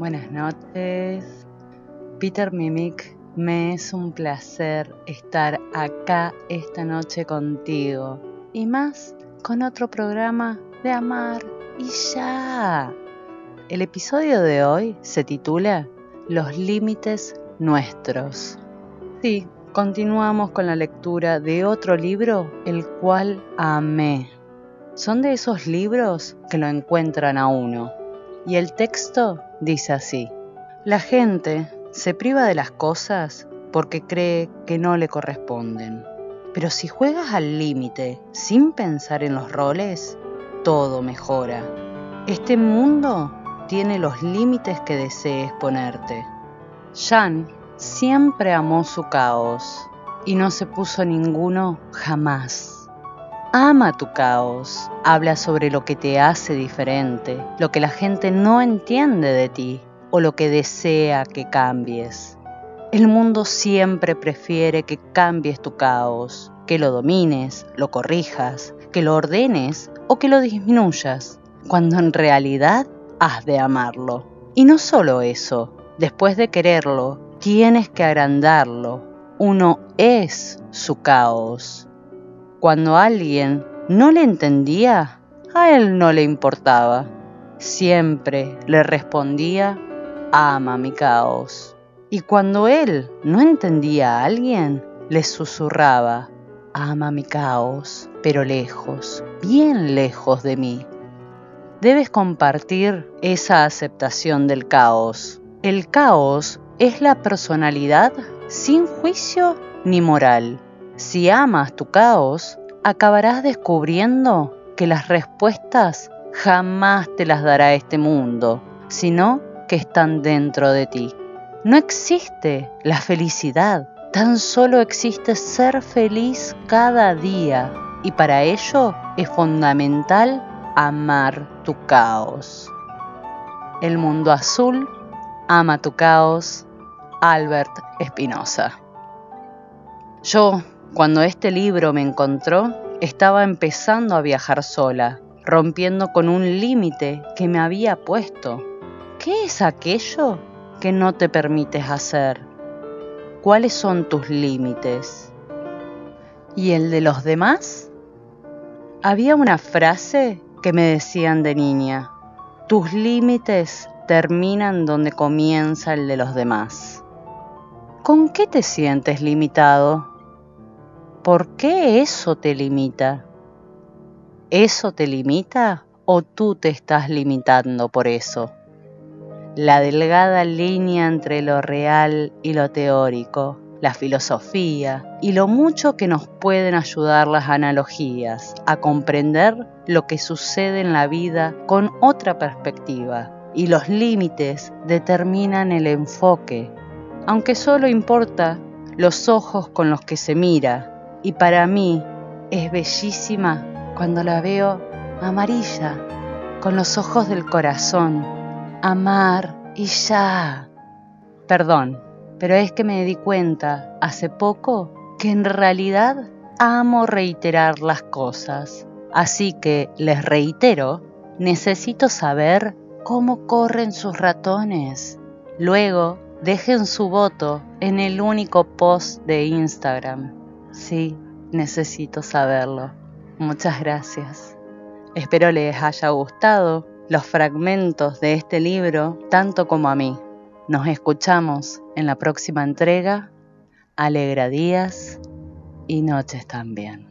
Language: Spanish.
Buenas noches. Peter Mimic, me es un placer estar acá esta noche contigo. Y más con otro programa de Amar y ya. El episodio de hoy se titula Los límites nuestros. Sí, continuamos con la lectura de otro libro, el cual amé. Son de esos libros que lo encuentran a uno. Y el texto dice así, la gente se priva de las cosas porque cree que no le corresponden. Pero si juegas al límite sin pensar en los roles, todo mejora. Este mundo tiene los límites que desees ponerte. Jan siempre amó su caos y no se puso ninguno jamás. Ama tu caos. Habla sobre lo que te hace diferente, lo que la gente no entiende de ti o lo que desea que cambies. El mundo siempre prefiere que cambies tu caos, que lo domines, lo corrijas, que lo ordenes o que lo disminuyas, cuando en realidad has de amarlo. Y no solo eso, después de quererlo, tienes que agrandarlo. Uno es su caos. Cuando alguien no le entendía, a él no le importaba. Siempre le respondía, ama mi caos. Y cuando él no entendía a alguien, le susurraba, ama mi caos, pero lejos, bien lejos de mí. Debes compartir esa aceptación del caos. El caos es la personalidad sin juicio ni moral si amas tu caos, acabarás descubriendo que las respuestas jamás te las dará este mundo, sino que están dentro de ti. No existe la felicidad, tan solo existe ser feliz cada día y para ello es fundamental amar tu caos. El mundo azul ama tu caos, Albert Espinosa. Yo cuando este libro me encontró, estaba empezando a viajar sola, rompiendo con un límite que me había puesto. ¿Qué es aquello que no te permites hacer? ¿Cuáles son tus límites? ¿Y el de los demás? Había una frase que me decían de niña, tus límites terminan donde comienza el de los demás. ¿Con qué te sientes limitado? ¿Por qué eso te limita? ¿Eso te limita o tú te estás limitando por eso? La delgada línea entre lo real y lo teórico, la filosofía y lo mucho que nos pueden ayudar las analogías a comprender lo que sucede en la vida con otra perspectiva. Y los límites determinan el enfoque, aunque solo importa los ojos con los que se mira y para mí es bellísima cuando la veo amarilla, con los ojos del corazón, amar y ya. Perdón, pero es que me di cuenta hace poco que en realidad amo reiterar las cosas. Así que les reitero, necesito saber cómo corren sus ratones. Luego, dejen su voto en el único post de Instagram. Sí, necesito saberlo. Muchas gracias. Espero les haya gustado los fragmentos de este libro tanto como a mí. Nos escuchamos en la próxima entrega. Alegra días y noches también.